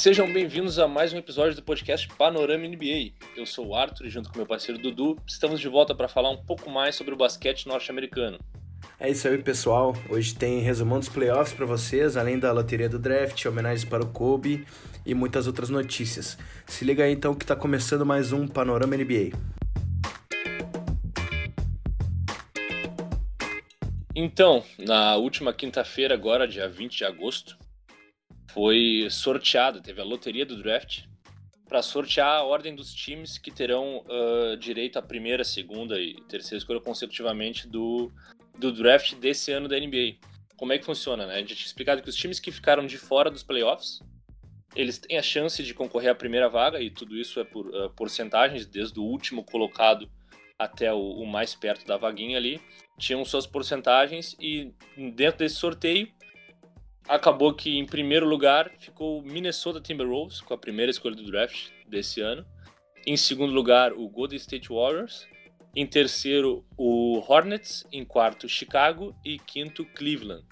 Sejam bem-vindos a mais um episódio do podcast Panorama NBA. Eu sou o Arthur e junto com meu parceiro Dudu, estamos de volta para falar um pouco mais sobre o basquete norte-americano. É isso aí, pessoal. Hoje tem resumão dos playoffs para vocês, além da loteria do draft, homenagens para o Kobe e muitas outras notícias. Se liga aí então que está começando mais um Panorama NBA. Então, na última quinta-feira, agora, dia 20 de agosto, foi sorteado, teve a loteria do draft para sortear a ordem dos times que terão uh, direito à primeira, segunda e terceira escolha consecutivamente do, do draft desse ano da NBA. Como é que funciona, né? A gente tinha explicado que os times que ficaram de fora dos playoffs, eles têm a chance de concorrer à primeira vaga e tudo isso é por uh, porcentagens, desde o último colocado até o, o mais perto da vaguinha ali, tinham suas porcentagens e dentro desse sorteio acabou que em primeiro lugar ficou o Minnesota Timberwolves, com a primeira escolha do draft desse ano. Em segundo lugar, o Golden State Warriors. Em terceiro, o Hornets. Em quarto, Chicago. E quinto, Cleveland.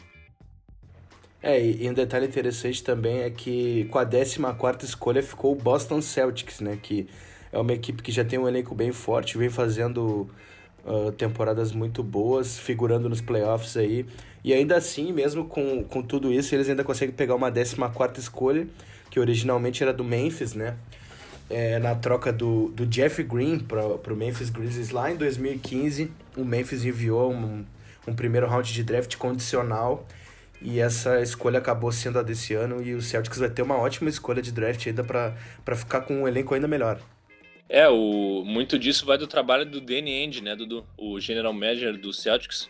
É, e um detalhe interessante também é que com a 14 escolha ficou o Boston Celtics, né? Que é uma equipe que já tem um elenco bem forte, vem fazendo uh, temporadas muito boas, figurando nos playoffs aí. E ainda assim, mesmo com, com tudo isso, eles ainda conseguem pegar uma 14 escolha, que originalmente era do Memphis, né? É, na troca do, do Jeff Green para o Memphis Grizzlies lá em 2015, o Memphis enviou um, um primeiro round de draft condicional e essa escolha acabou sendo a desse ano e o Celtics vai ter uma ótima escolha de draft ainda para ficar com um elenco ainda melhor. É, o, muito disso vai do trabalho do Danny Ainge, né, Dudu? O general manager do Celtics,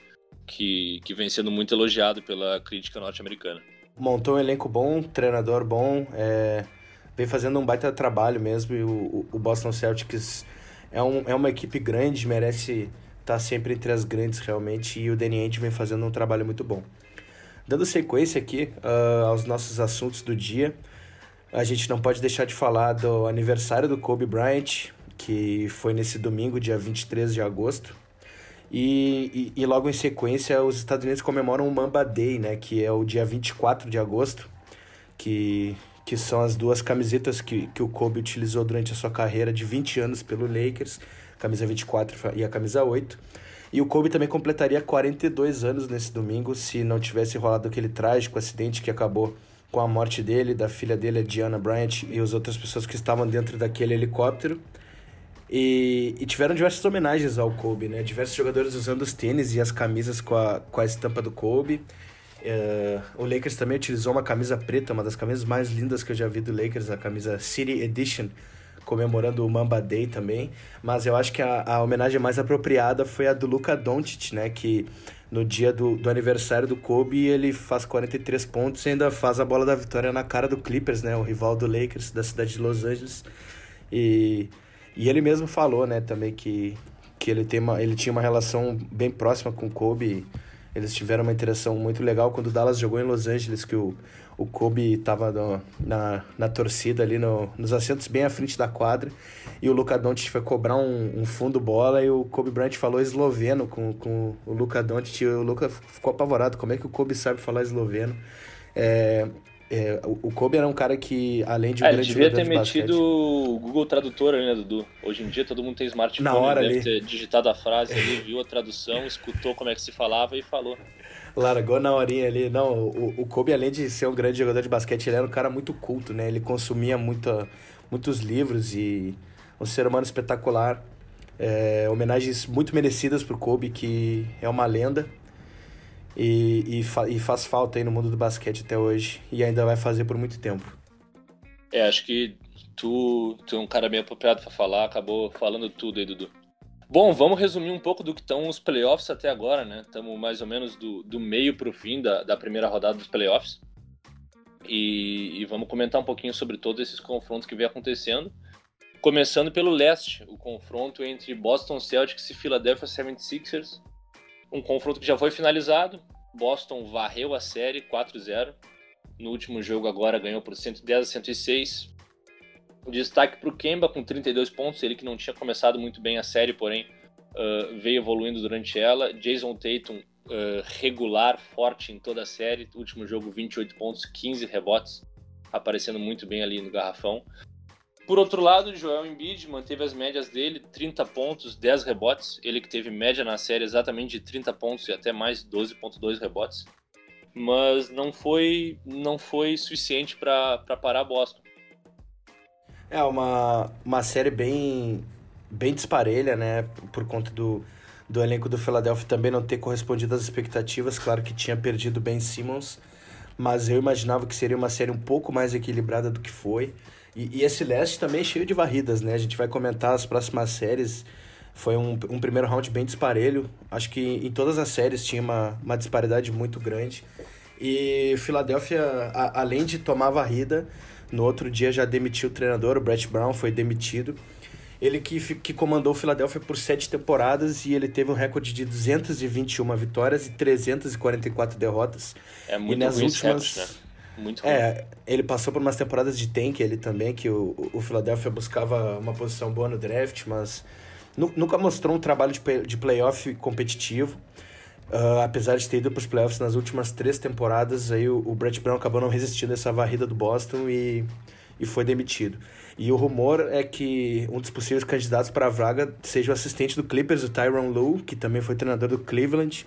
que, que vem sendo muito elogiado pela crítica norte-americana. Montou um elenco bom, treinador bom, é, vem fazendo um baita trabalho mesmo e o, o Boston Celtics é, um, é uma equipe grande, merece estar tá sempre entre as grandes realmente e o Danny vem fazendo um trabalho muito bom. Dando sequência aqui uh, aos nossos assuntos do dia, a gente não pode deixar de falar do aniversário do Kobe Bryant, que foi nesse domingo, dia 23 de agosto. E, e, e, logo em sequência, os Estados Unidos comemoram o Mamba Day, né? Que é o dia 24 de agosto, que, que são as duas camisetas que, que o Kobe utilizou durante a sua carreira de 20 anos pelo Lakers, camisa 24 e a camisa 8. E o Kobe também completaria 42 anos nesse domingo, se não tivesse rolado aquele trágico acidente que acabou com a morte dele, da filha dele, a Diana Bryant, e as outras pessoas que estavam dentro daquele helicóptero. E, e, tiveram diversas homenagens ao Kobe, né? Diversos jogadores usando os tênis e as camisas com a, com a estampa do Kobe. Uh, o Lakers também utilizou uma camisa preta, uma das camisas mais lindas que eu já vi do Lakers, a camisa City Edition, comemorando o Mamba Day também. Mas eu acho que a, a homenagem mais apropriada foi a do Luka Doncic, né? Que no dia do, do aniversário do Kobe, ele faz 43 pontos e ainda faz a bola da vitória na cara do Clippers, né? O rival do Lakers da cidade de Los Angeles. E, e ele mesmo falou, né, também que, que ele, tem uma, ele tinha uma relação bem próxima com o Kobe. Eles tiveram uma interação muito legal quando o Dallas jogou em Los Angeles, que o, o Kobe estava na, na torcida ali, no, nos assentos bem à frente da quadra, e o Luka Doncic foi cobrar um, um fundo bola, e o Kobe Bryant falou esloveno com, com o Luka Doncic, e o Luka ficou apavorado, como é que o Kobe sabe falar esloveno? É, é, o Kobe era um cara que, além de um é, grande devia ter metido o Google Tradutor ali, né, Dudu? Hoje em dia todo mundo tem smartphone, Na hora deve ali. ter digitado a frase ali, viu a tradução, escutou como é que se falava e falou. Largou na horinha ali. Não, o, o Kobe, além de ser um grande jogador de basquete, ele era um cara muito culto, né? Ele consumia muita, muitos livros e um ser humano espetacular. É, homenagens muito merecidas pro Kobe, que é uma lenda. E, e, fa e faz falta aí no mundo do basquete até hoje. E ainda vai fazer por muito tempo. É, acho que tu, tu é um cara bem apropriado para falar, acabou falando tudo aí, Dudu. Bom, vamos resumir um pouco do que estão os playoffs até agora, né? Estamos mais ou menos do, do meio para o fim da, da primeira rodada dos playoffs. E, e, vamos comentar um pouquinho sobre todos esses confrontos que vem acontecendo. Começando pelo leste, o confronto entre Boston Celtics e Philadelphia 76ers. Um confronto que já foi finalizado. Boston varreu a série 4-0. No último jogo agora ganhou por 110 a 106. Destaque para o Kemba com 32 pontos, ele que não tinha começado muito bem a série, porém uh, veio evoluindo durante ela. Jason Tatum uh, regular, forte em toda a série. Último jogo 28 pontos, 15 rebotes. aparecendo muito bem ali no garrafão. Por outro lado, Joel Embiid manteve as médias dele, 30 pontos, 10 rebotes. Ele que teve média na série exatamente de 30 pontos e até mais 12.2 rebotes. Mas não foi não foi suficiente para parar Boston. É uma, uma série bem bem disparelha, né, por conta do, do elenco do Philadelphia também não ter correspondido às expectativas. Claro que tinha perdido Ben Simmons, mas eu imaginava que seria uma série um pouco mais equilibrada do que foi. E, e, esse leste também é cheio de varridas, né? A gente vai comentar as próximas séries. Foi um, um primeiro round bem disparelho. Acho que em todas as séries tinha uma, uma disparidade muito grande. E Filadélfia, a, além de tomar varrida, no outro dia já demitiu o treinador, o Brett Brown foi demitido. Ele que, que comandou o Philadelphia por sete temporadas e ele teve um recorde de 221 vitórias e 344 derrotas. É muito e nas últimas recorde, né? Muito ruim. É, ele passou por umas temporadas de tank ele também, que o, o Philadelphia buscava uma posição boa no draft, mas nunca mostrou um trabalho de, de playoff competitivo. Uh, apesar de ter ido para os playoffs nas últimas três temporadas, aí o, o Brett Brown acabou não resistindo a essa varrida do Boston e, e foi demitido. E o rumor é que um dos possíveis candidatos para a vaga seja o assistente do Clippers, o Tyron Lue, que também foi treinador do Cleveland.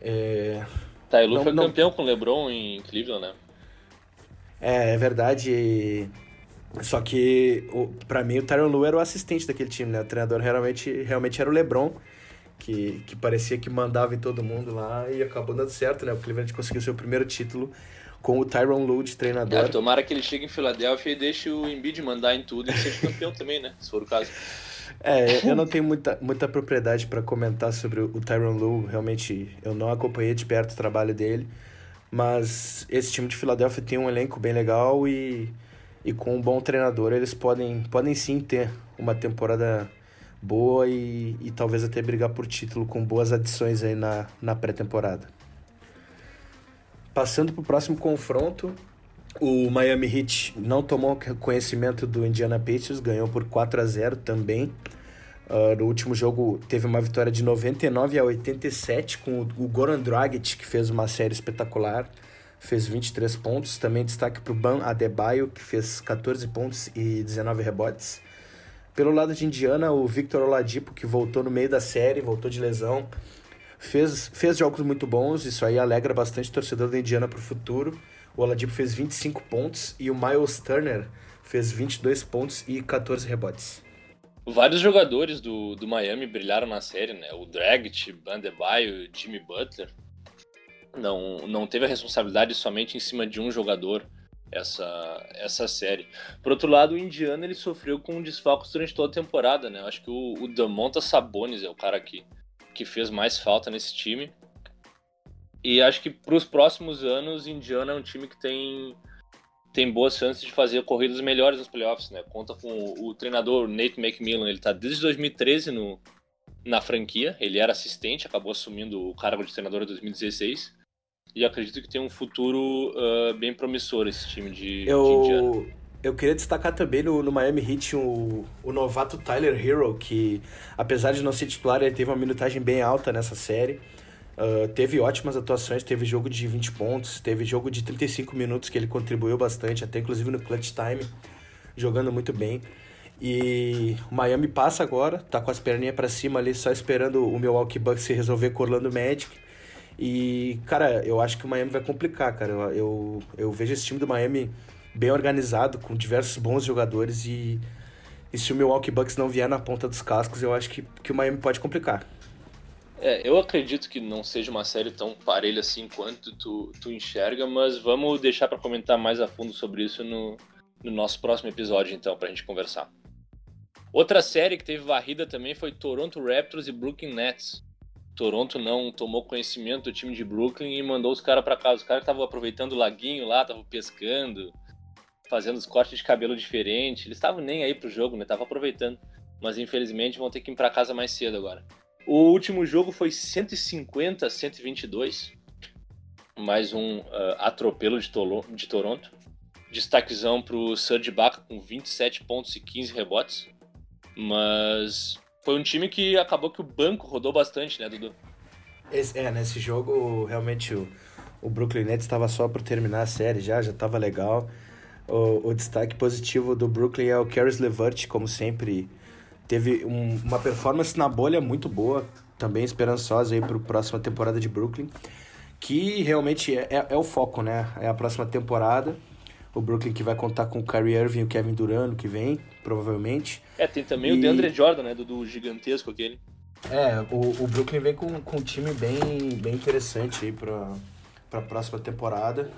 É... Tyron foi não... campeão com o LeBron em Cleveland, né? É, é verdade. Só que, para mim, o Tyron Lue era o assistente daquele time, né? O treinador realmente, realmente era o LeBron, que, que parecia que mandava em todo mundo lá e acabou dando certo, né? O Cleveland conseguiu seu primeiro título com o Tyron Lue de treinador. É, tomara que ele chegue em Filadélfia e deixe o Embiid mandar em tudo e seja campeão também, né? Se for o caso. É, eu não tenho muita, muita propriedade para comentar sobre o Tyron Lue. Realmente, eu não acompanhei de perto o trabalho dele. Mas esse time de Filadélfia tem um elenco bem legal e, e com um bom treinador eles podem, podem sim ter uma temporada boa e, e talvez até brigar por título com boas adições aí na, na pré-temporada. Passando para o próximo confronto, o Miami Heat não tomou conhecimento do Indiana Pacers, ganhou por 4 a 0 também. Uh, no último jogo teve uma vitória de 99 a 87 com o, Goran Dragic, que fez uma série espetacular, fez 23 pontos. Também destaque para o Ban Adebayo, que fez 14 pontos e 19 rebotes. Pelo lado de Indiana, o Victor Oladipo, que voltou no meio da série, voltou de lesão, fez, fez jogos muito bons, isso aí alegra bastante o torcedor da Indiana para o futuro. O Oladipo fez 25 pontos e o Miles Turner fez 22 pontos e 14 rebotes. Vários jogadores do, do Miami brilharam na série, né? O Dragic, Bandebaio, Jimmy Butler. Não, não teve a responsabilidade somente em cima de um jogador essa, essa série. Por outro lado, o Indiana ele sofreu com desfalques durante toda a temporada, né? Eu acho que o, o Damonta Sabonis é o cara que, que fez mais falta nesse time. E acho que para os próximos anos, Indiana é um time que tem tem boas chances de fazer corridas melhores nos playoffs, né? Conta com o, o treinador Nate McMillan, ele tá desde 2013 no, na franquia, ele era assistente, acabou assumindo o cargo de treinador em 2016. E acredito que tem um futuro uh, bem promissor esse time de, eu, de Indiana. Eu queria destacar também no, no Miami Heat o, o novato Tyler Hero, que apesar de não ser titular, ele teve uma minutagem bem alta nessa série. Uh, teve ótimas atuações, teve jogo de 20 pontos, teve jogo de 35 minutos que ele contribuiu bastante, até inclusive no clutch time, jogando muito bem. E o Miami passa agora, tá com as perninhas para cima ali, só esperando o Milwaukee Bucks se resolver com o Orlando Magic. E, cara, eu acho que o Miami vai complicar, cara. Eu, eu, eu vejo esse time do Miami bem organizado, com diversos bons jogadores e, e se o Milwaukee Bucks não vier na ponta dos cascos, eu acho que, que o Miami pode complicar. É, eu acredito que não seja uma série tão parelha assim quanto tu, tu enxerga, mas vamos deixar para comentar mais a fundo sobre isso no, no nosso próximo episódio, então, para a gente conversar. Outra série que teve varrida também foi Toronto Raptors e Brooklyn Nets. Toronto não tomou conhecimento do time de Brooklyn e mandou os caras para casa. Os caras estavam aproveitando o laguinho lá, estavam pescando, fazendo os cortes de cabelo diferentes. Eles estavam nem aí pro jogo, né? Estavam aproveitando. Mas infelizmente vão ter que ir para casa mais cedo agora. O último jogo foi 150 a 122. Mais um uh, atropelo de, Tolo, de Toronto. Destaquezão pro Serge Ibaka com 27 pontos e 15 rebotes. Mas foi um time que acabou que o banco rodou bastante, né, Dudu? Esse, é, nesse jogo, realmente, o, o Brooklyn Nets estava só por terminar a série já, já estava legal. o, o destaque positivo do Brooklyn é o Caris LeVert, como sempre. Teve um, uma performance na bolha muito boa, também esperançosa aí para a próxima temporada de Brooklyn, que realmente é, é, é, o foco, né? É a próxima temporada. O Brooklyn que vai contar com o Kyrie Irving e o Kevin Durant que vem, provavelmente. É, tem também e... o DeAndre Jordan, né? Do, do gigantesco aquele. É, o, o Brooklyn vem com, com um time bem, bem interessante aí para a próxima temporada.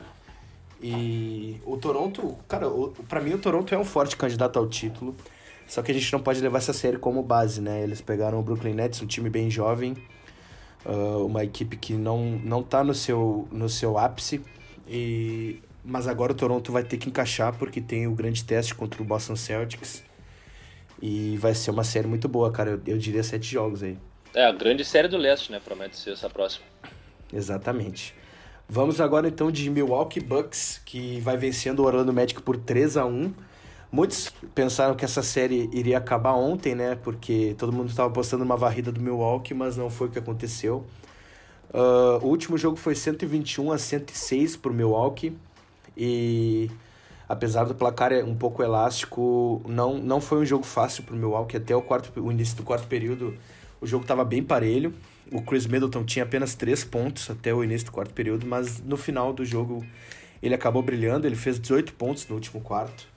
E o Toronto, cara, para mim o Toronto é um forte candidato ao título. Só que a gente não pode levar essa série como base, né? Eles pegaram o Brooklyn Nets, um time bem jovem, uh, uma equipe que não, não tá no seu, no seu ápice. E... Mas agora o Toronto vai ter que encaixar porque tem o grande teste contra o Boston Celtics. E vai ser uma série muito boa, cara. Eu, eu diria sete jogos aí. É, a grande série do leste, né? Promete ser essa próxima. Exatamente. Vamos agora então de Milwaukee Bucks, que vai vencendo o Orlando Magic por 3 a 1 Muitos pensaram que essa série iria acabar ontem, né? Porque todo mundo estava apostando uma varrida do Milwaukee, mas não foi o que aconteceu. Uh, o último jogo foi 121 a 106 para o Milwaukee. E apesar do placar um pouco elástico, não, não foi um jogo fácil para o Milwaukee. Até o, quarto, o início do quarto período, o jogo estava bem parelho. O Chris Middleton tinha apenas três pontos até o início do quarto período, mas no final do jogo ele acabou brilhando. Ele fez 18 pontos no último quarto.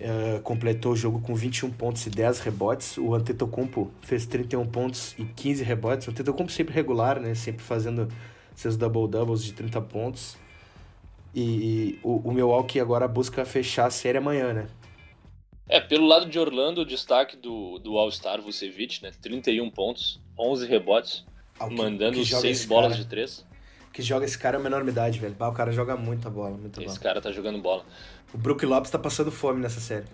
Uh, completou o jogo com 21 pontos e 10 rebotes. O Antetokounmpo fez 31 pontos e 15 rebotes. O Antetokounmpo sempre regular, né? Sempre fazendo seus double-doubles de 30 pontos. E, e o, o Milwaukee agora busca fechar a série amanhã, né? É, pelo lado de Orlando, o destaque do, do All-Star Vucevic, né? 31 pontos, 11 rebotes. Que, mandando seis bolas cara, de três. Que joga esse cara é uma enormidade, velho. o cara joga muita bola, muita esse bola. cara tá jogando bola. O Brook Lopes tá passando fome nessa série.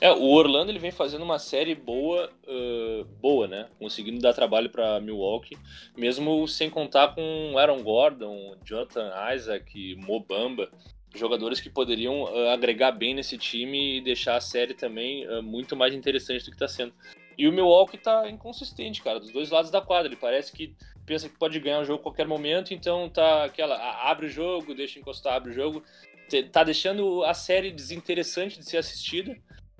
É, o Orlando ele vem fazendo uma série boa, uh, boa, né? Conseguindo dar trabalho para Milwaukee, mesmo sem contar com Aaron Gordon, Jonathan Isaac, Mobamba, jogadores que poderiam uh, agregar bem nesse time e deixar a série também uh, muito mais interessante do que está sendo. E o Milwaukee tá inconsistente, cara, dos dois lados da quadra. Ele parece que pensa que pode ganhar o jogo a qualquer momento, então tá aquela. abre o jogo, deixa encostar, abre o jogo. Tá deixando a série desinteressante de ser assistida.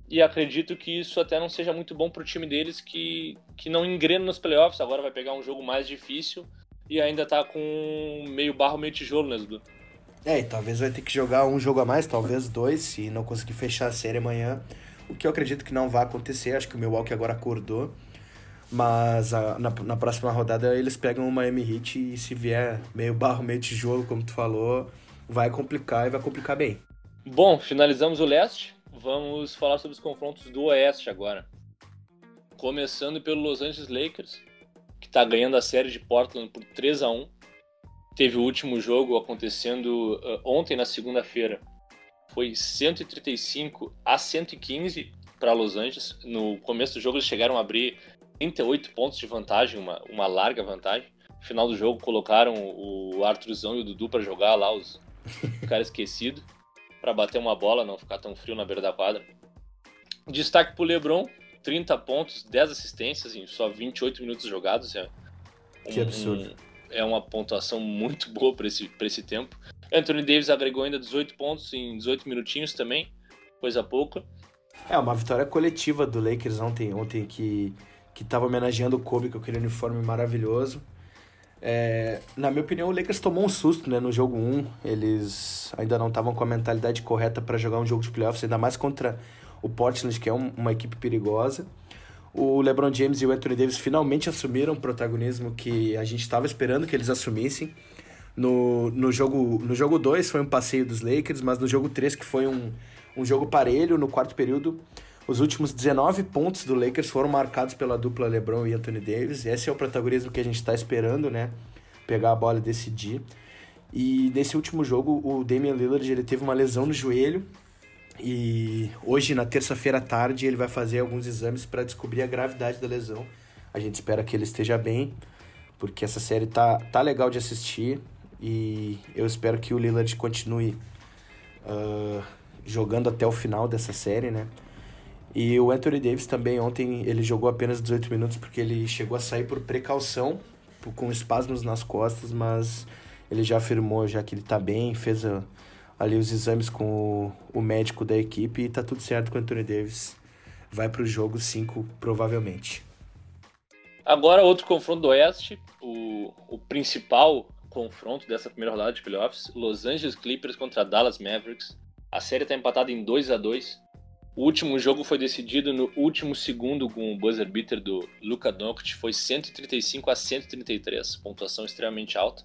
E acredito que isso até não seja muito bom pro time deles, que, que não engrena nos playoffs. Agora vai pegar um jogo mais difícil e ainda tá com meio barro, meio tijolo, né, Dudu? É, e talvez vai ter que jogar um jogo a mais, talvez dois, se não conseguir fechar a série amanhã. O que eu acredito que não vai acontecer. Acho que o Milwaukee agora acordou. Mas a, na, na próxima rodada eles pegam o Miami Heat e se vier meio barro, meio tijolo, como tu falou, vai complicar e vai complicar bem. Bom, finalizamos o leste. Vamos falar sobre os confrontos do oeste agora. Começando pelo Los Angeles Lakers, que está ganhando a série de Portland por 3 a 1 Teve o último jogo acontecendo uh, ontem, na segunda-feira. Foi 135 a 115 para Los Angeles. No começo do jogo eles chegaram a abrir 38 pontos de vantagem, uma, uma larga vantagem. No final do jogo colocaram o Arthurzão e o Dudu para jogar lá, os cara esquecido, para bater uma bola, não ficar tão frio na beira da quadra. Destaque pro LeBron, 30 pontos, 10 assistências em só 28 minutos jogados. É um, que absurdo. É uma pontuação muito boa para esse, esse tempo. Anthony Davis agregou ainda 18 pontos em 18 minutinhos também, coisa pouca. É, uma vitória coletiva do Lakers ontem, ontem que que estava homenageando o Kobe com aquele uniforme maravilhoso. É, na minha opinião, o Lakers tomou um susto né, no jogo 1. Eles ainda não estavam com a mentalidade correta para jogar um jogo de playoffs, ainda mais contra o Portland, que é um, uma equipe perigosa. O LeBron James e o Anthony Davis finalmente assumiram o protagonismo que a gente estava esperando que eles assumissem. No, no jogo no jogo 2 foi um passeio dos Lakers, mas no jogo 3, que foi um, um jogo parelho, no quarto período, os últimos 19 pontos do Lakers foram marcados pela dupla LeBron e Anthony Davis. Esse é o protagonismo que a gente está esperando, né? Pegar a bola e decidir. E nesse último jogo, o Damian Lillard ele teve uma lesão no joelho. E hoje, na terça-feira à tarde, ele vai fazer alguns exames para descobrir a gravidade da lesão. A gente espera que ele esteja bem, porque essa série tá, tá legal de assistir. E eu espero que o Lillard continue uh, jogando até o final dessa série, né? E o Anthony Davis também ontem ele jogou apenas 18 minutos porque ele chegou a sair por precaução, com espasmos nas costas, mas ele já afirmou já que ele está bem, fez a, ali os exames com o, o médico da equipe e tá tudo certo com o Anthony Davis. Vai pro jogo 5, provavelmente. Agora, outro confronto do Oeste, o, o principal confronto dessa primeira rodada de playoffs: Los Angeles Clippers contra Dallas Mavericks. A série está empatada em 2 a 2 O último jogo foi decidido no último segundo com o buzzer beater do Luka Doncic, foi 135 a 133, pontuação extremamente alta.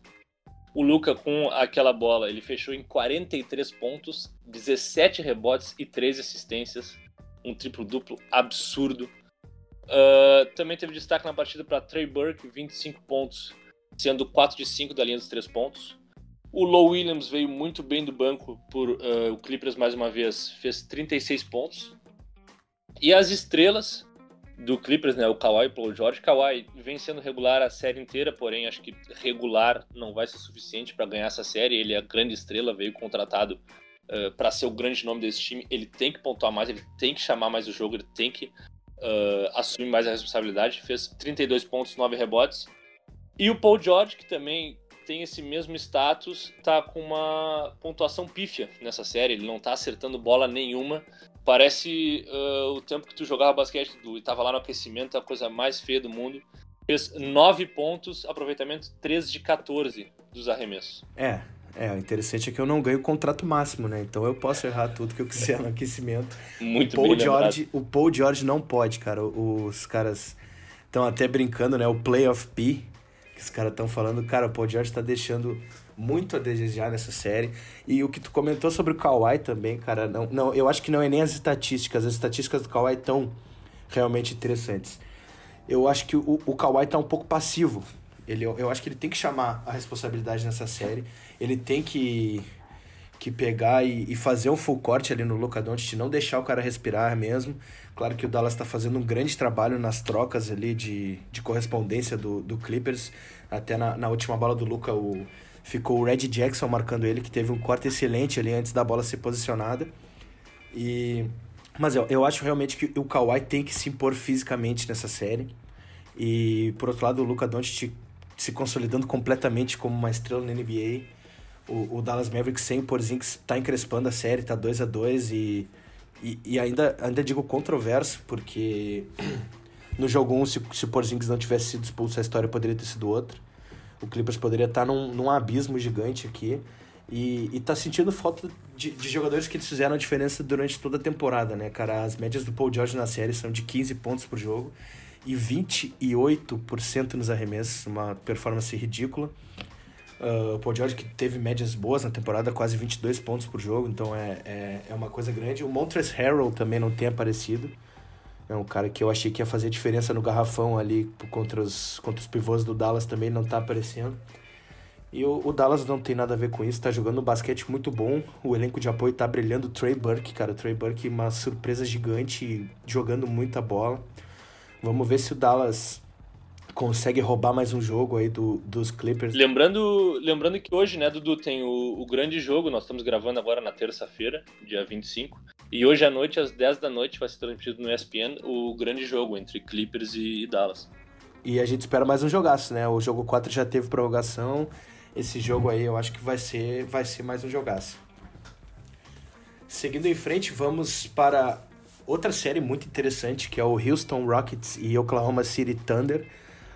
O Luca, com aquela bola, ele fechou em 43 pontos, 17 rebotes e 13 assistências. Um triplo-duplo absurdo. Uh, também teve destaque na partida para Trey Burke, 25 pontos, sendo 4 de 5 da linha dos 3 pontos. O Low Williams veio muito bem do banco por uh, o Clippers mais uma vez, fez 36 pontos. E as estrelas, do Clippers, né, o Kawhi e o Paul George. Kawhi vem sendo regular a série inteira, porém acho que regular não vai ser suficiente para ganhar essa série. Ele é a grande estrela, veio contratado uh, para ser o grande nome desse time. Ele tem que pontuar mais, ele tem que chamar mais o jogo, ele tem que uh, assumir mais a responsabilidade. Fez 32 pontos, 9 rebotes. E o Paul George, que também tem esse mesmo status, tá com uma pontuação pífia nessa série. Ele não tá acertando bola nenhuma. Parece uh, o tempo que tu jogava basquete e tava lá no aquecimento, a coisa mais feia do mundo. Fez 9 pontos, aproveitamento 3 de 14 dos arremessos. É, é, o interessante é que eu não ganho o contrato máximo, né? Então eu posso errar tudo que eu quiser no aquecimento. Muito o Paul bem George, O Paul George não pode, cara. Os caras estão até brincando, né? O Play of P, que os caras estão falando, cara, o Paul George tá deixando muito a desejar nessa série. E o que tu comentou sobre o Kawhi também, cara, não, não, eu acho que não é nem as estatísticas. As estatísticas do Kawhi estão realmente interessantes. Eu acho que o, o Kawhi tá um pouco passivo. Ele, eu acho que ele tem que chamar a responsabilidade nessa série. Ele tem que, que pegar e, e fazer um full corte ali no Luka Doncic, não deixar o cara respirar mesmo. Claro que o Dallas está fazendo um grande trabalho nas trocas ali de, de correspondência do, do Clippers. Até na, na última bola do Luca, o, ficou o Red Jackson marcando ele, que teve um corte excelente ali antes da bola ser posicionada. E mas eu, eu acho realmente que o Kawhi tem que se impor fisicamente nessa série. E por outro lado, o Luka Doncic se consolidando completamente como uma estrela na NBA. O, o Dallas Mavericks sem o Porzingis está encrespando a série, tá 2 a 2 e, e, e, ainda, ainda digo controverso, porque no jogo 1, um, se, se o Porzingis não tivesse sido expulso, a história poderia ter sido outra. O Clippers poderia estar num, num abismo gigante aqui. E, e tá sentindo falta de, de jogadores que eles fizeram a diferença durante toda a temporada, né, cara? As médias do Paul George na série são de 15 pontos por jogo e 28% nos arremessos, uma performance ridícula. Uh, o Paul George que teve médias boas na temporada, quase 22 pontos por jogo, então é, é, é uma coisa grande. O Montrezl Harrell também não tem aparecido. É um cara que eu achei que ia fazer diferença no garrafão ali contra os, contra os pivôs do Dallas também não tá aparecendo. E o, o, Dallas não tem nada a ver com isso, tá jogando um basquete muito bom. O elenco de apoio tá brilhando. O Trey Burke, cara, o Trey Burke, uma surpresa gigante, jogando muita bola. Vamos ver se o Dallas consegue roubar mais um jogo aí do, dos Clippers. Lembrando, lembrando que hoje, né, Dudu, tem o, o grande jogo, nós estamos gravando agora na terça-feira, dia 25. E hoje à noite, às 10 da noite, vai ser transmitido no ESPN o grande jogo entre Clippers e, e Dallas. E a gente espera mais um jogaço, né? O jogo 4 já teve prorrogação. Esse jogo aí eu acho que vai ser, vai ser mais um jogaço. Seguindo em frente, vamos para outra série muito interessante, que é o Houston Rockets e Oklahoma City Thunder.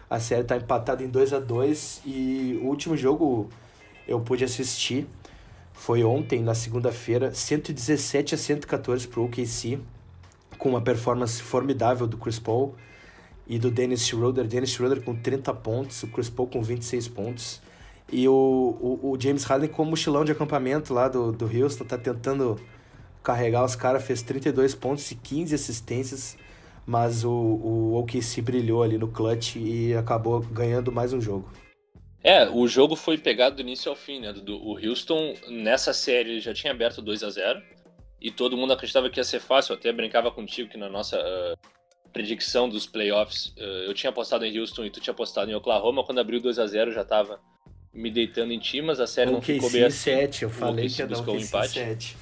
A série está empatada em 2 a 2 e o último jogo eu pude assistir foi ontem, na segunda-feira, 117 a 114 para o OKC, com uma performance formidável do Chris Paul e do Dennis Schroeder. Dennis Schroeder com 30 pontos, o Chris Paul com 26 pontos. E o, o, o James Harden com o mochilão de acampamento lá do, do Houston, tá tentando carregar os caras, fez 32 pontos e 15 assistências, mas o, o OKC brilhou ali no clutch e acabou ganhando mais um jogo. É, o jogo foi pegado do início ao fim, né? Do, o Houston, nessa série, ele já tinha aberto 2 a 0 e todo mundo acreditava que ia ser fácil. Eu até brincava contigo que na nossa uh, predicção dos playoffs, uh, eu tinha apostado em Houston e tu tinha apostado em Oklahoma. Quando abriu 2 a 0 já tava me deitando em ti, mas a série o não ficou bem assim. 7, eu falei que ia dar um empate. 7.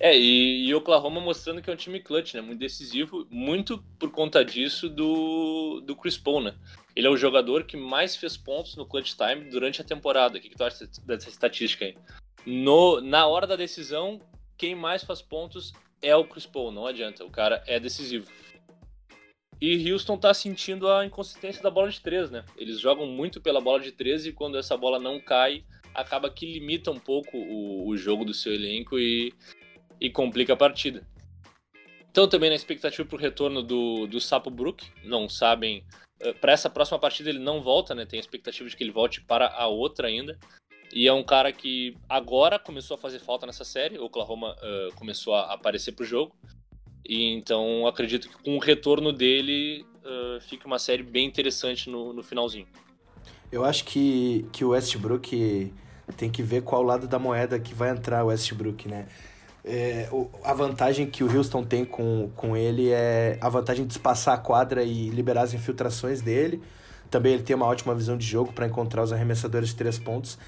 É, e, e Oklahoma mostrando que é um time clutch, né? Muito decisivo, muito por conta disso do, do Chris Paul, né? Ele é o jogador que mais fez pontos no clutch time durante a temporada. O que, que tu acha dessa estatística aí? no, na hora da decisão, quem mais faz pontos é o Chris Paul, não adianta, o cara é decisivo. E Houston tá sentindo a inconsistência da bola de três, né? Eles jogam muito pela bola de três e quando essa bola não cai, acaba que limita um pouco o, o jogo do seu elenco e, e complica a partida. Então também na expectativa para o retorno do, do Sapo Brook, não sabem, eh, para essa próxima partida ele não volta, né? Tem a expectativa de que ele volte para a outra ainda. E é um cara que agora começou a fazer falta nessa série. O Oklahoma uh, começou a aparecer pro jogo. E então acredito que com o retorno dele uh, fique uma série bem interessante no, no finalzinho. Eu acho que, que o Westbrook tem que ver qual lado da moeda que vai entrar o Westbrook, né? É, a vantagem que o Houston tem com, com ele é a vantagem de espaçar a quadra e liberar as infiltrações dele. Também ele tem uma ótima visão de jogo para encontrar os arremessadores de três pontos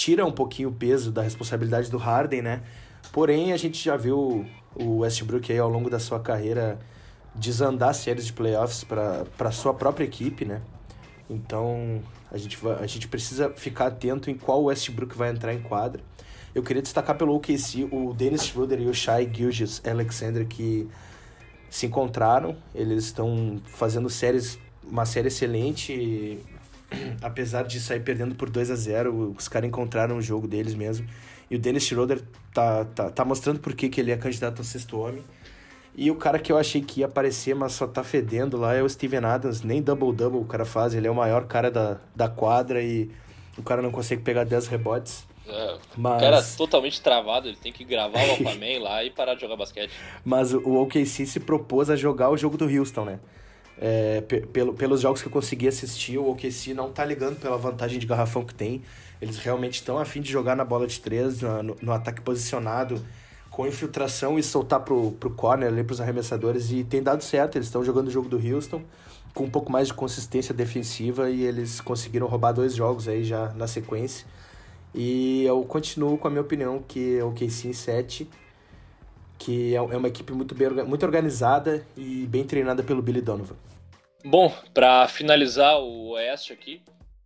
tira um pouquinho o peso da responsabilidade do Harden, né? Porém, a gente já viu o Westbrook aí ao longo da sua carreira desandar séries de playoffs para sua própria equipe, né? Então, a gente, vai, a gente precisa ficar atento em qual Westbrook vai entrar em quadra. Eu queria destacar pelo OKC o Dennis Schroeder e o Shai Gilgis Alexander que se encontraram. Eles estão fazendo séries, uma série excelente apesar de sair perdendo por 2 a 0 os caras encontraram o jogo deles mesmo. E o Dennis Schroeder tá, tá, tá mostrando por que, que ele é candidato ao sexto homem. E o cara que eu achei que ia aparecer, mas só tá fedendo lá é o Steven Adams. Nem double-double o cara faz, ele é o maior cara da, da quadra e o cara não consegue pegar 10 rebotes. É, mas... O cara é totalmente travado, ele tem que gravar o Aquaman lá e parar de jogar basquete. Mas o OKC se propôs a jogar o jogo do Houston, né? É, pelo, pelos jogos que eu consegui assistir, o OKC não tá ligando pela vantagem de garrafão que tem. Eles realmente estão afim de jogar na bola de três, no, no, ataque posicionado, com infiltração e soltar pro, pro corner ali, pros arremessadores. E tem dado certo, eles estão jogando o jogo do Houston com um pouco mais de consistência defensiva e eles conseguiram roubar dois jogos aí já na sequência. E eu continuo com a minha opinião que o OKC em 7 que é, é uma equipe muito, bem, muito organizada e bem treinada pelo Billy Donovan. Bom, para finalizar o Oeste aqui,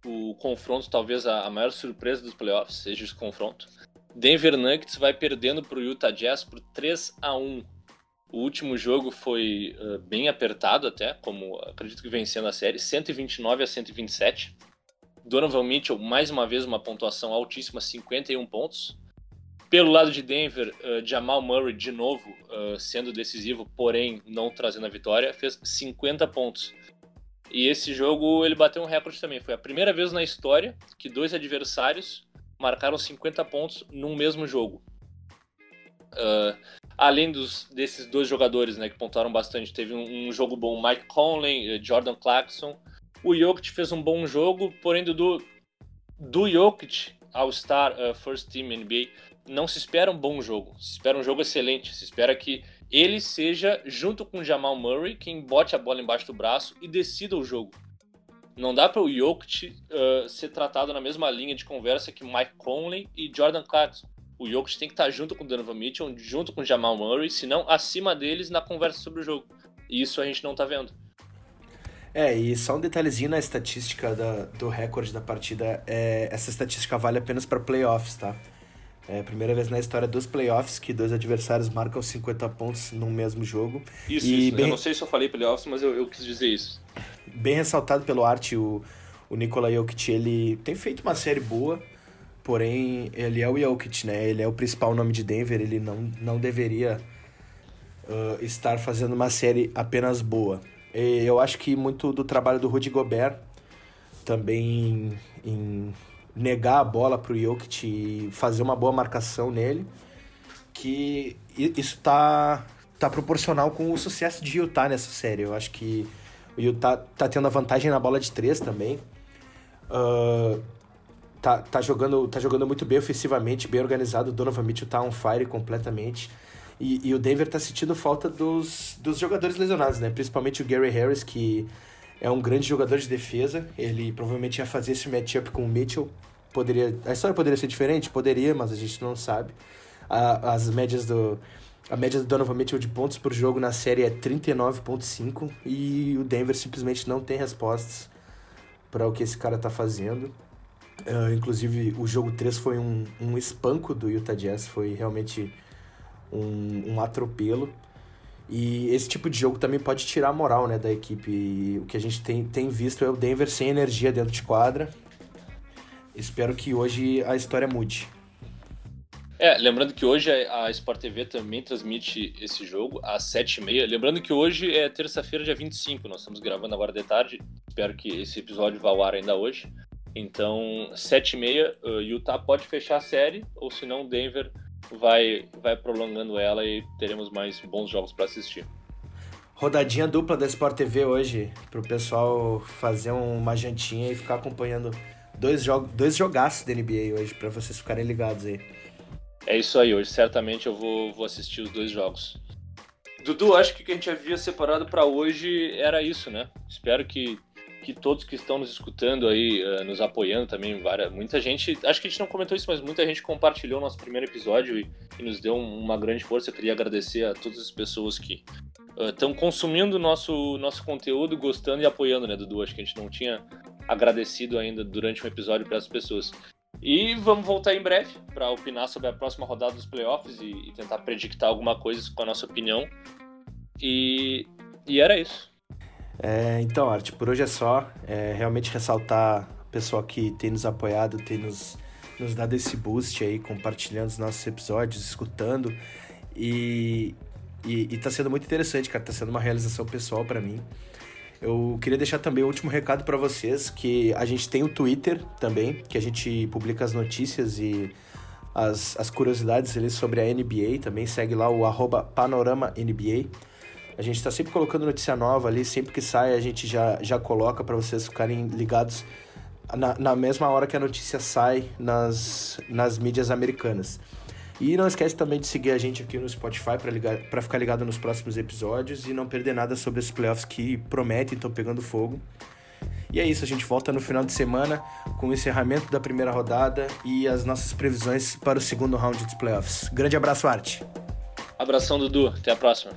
o confronto, talvez a maior surpresa dos playoffs seja esse confronto. Denver Nuggets vai perdendo para o Utah Jazz por 3 a 1 O último jogo foi uh, bem apertado até, como acredito que vencendo a série, 129 a 127. Donovan Mitchell, mais uma vez, uma pontuação altíssima, 51 pontos. Pelo lado de Denver, uh, Jamal Murray, de novo, uh, sendo decisivo, porém não trazendo a vitória, fez 50 pontos. E esse jogo ele bateu um recorde também. Foi a primeira vez na história que dois adversários marcaram 50 pontos num mesmo jogo. Uh, além dos, desses dois jogadores né, que pontuaram bastante, teve um, um jogo bom Mike Conley, Jordan Clarkson. O Jokic fez um bom jogo, porém do, do Jokic ao Star uh, First Team NBA não se espera um bom jogo, se espera um jogo excelente, se espera que ele seja, junto com Jamal Murray, quem bote a bola embaixo do braço e decida o jogo. Não dá para o Jokic uh, ser tratado na mesma linha de conversa que Mike Conley e Jordan Clarkson. O Jokic tem que estar junto com Donovan Mitchell, junto com Jamal Murray, se não acima deles na conversa sobre o jogo. E isso a gente não está vendo. É, e só um detalhezinho na estatística da, do recorde da partida. É, essa estatística vale apenas para playoffs, tá? É a primeira vez na história dos playoffs que dois adversários marcam 50 pontos num mesmo jogo. Isso, e isso. Bem... Eu não sei se eu falei playoffs, mas eu, eu quis dizer isso. Bem ressaltado pelo Arte, o, o Nikola Jokic, ele tem feito uma série boa, porém ele é o Jokic, né? Ele é o principal nome de Denver, ele não, não deveria uh, estar fazendo uma série apenas boa. E eu acho que muito do trabalho do Rudy Gobert também em, em negar a bola para o Jokic e fazer uma boa marcação nele, que isso tá, tá proporcional com o sucesso de Utah nessa série. Eu acho que o Utah tá tendo a vantagem na bola de três também. Uh, tá, tá, jogando, tá jogando muito bem ofensivamente, bem organizado. O Donovan Mitchell tá on fire completamente. E, e, o Denver tá sentindo falta dos, dos jogadores lesionados, né? Principalmente o Gary Harris, que é um grande jogador de defesa. Ele provavelmente ia fazer esse matchup com o Mitchell. Poderia, a história poderia ser diferente? Poderia, mas a gente não sabe. A, as médias do. A média do Donovan Mitchell de pontos por jogo na série é 39,5 e o Denver simplesmente não tem respostas para o que esse cara tá fazendo. Uh, inclusive, o jogo 3 foi um, um espanco do Utah Jazz, foi realmente um, um atropelo. E esse tipo de jogo também pode tirar a moral né, da equipe. E o que a gente tem, tem visto é o Denver sem energia dentro de quadra. Espero que hoje a história mude. É, lembrando que hoje a Sport TV também transmite esse jogo às 7h30. Lembrando que hoje é terça-feira, dia 25. Nós estamos gravando agora de tarde. Espero que esse episódio vá ao ar ainda hoje. Então, 7h30, uh, Utah pode fechar a série, ou se não, Denver vai, vai prolongando ela e teremos mais bons jogos para assistir. Rodadinha dupla da Sport TV hoje, para o pessoal fazer uma jantinha e ficar acompanhando dois, jogos, dois jogaços da NBA hoje, para vocês ficarem ligados aí. É isso aí, hoje certamente eu vou, vou assistir os dois jogos. Dudu, acho que o que a gente havia separado para hoje era isso, né? Espero que que todos que estão nos escutando aí, uh, nos apoiando também, várias, muita gente, acho que a gente não comentou isso, mas muita gente compartilhou nosso primeiro episódio e, e nos deu uma grande força. Eu queria agradecer a todas as pessoas que estão uh, consumindo nosso nosso conteúdo, gostando e apoiando, né, Dudu? Acho que a gente não tinha agradecido ainda durante um episódio para as pessoas. E vamos voltar em breve para opinar sobre a próxima rodada dos playoffs e, e tentar predictar alguma coisa com a nossa opinião. E, e era isso. É, então, Arte, por hoje é só. É, realmente ressaltar o pessoal que tem nos apoiado, tem nos, nos dado esse boost aí, compartilhando os nossos episódios, escutando. E, e, e tá sendo muito interessante, cara. Tá sendo uma realização pessoal para mim. Eu queria deixar também o um último recado para vocês, que a gente tem o Twitter também, que a gente publica as notícias e as, as curiosidades ali sobre a NBA. Também segue lá o arroba Panorama NBA. A gente está sempre colocando notícia nova ali, sempre que sai a gente já, já coloca para vocês ficarem ligados na, na mesma hora que a notícia sai nas, nas mídias americanas. E não esquece também de seguir a gente aqui no Spotify para ficar ligado nos próximos episódios e não perder nada sobre os playoffs que prometem estão pegando fogo. E é isso, a gente volta no final de semana com o encerramento da primeira rodada e as nossas previsões para o segundo round dos playoffs. Grande abraço, Arte. Abração, Dudu. Até a próxima.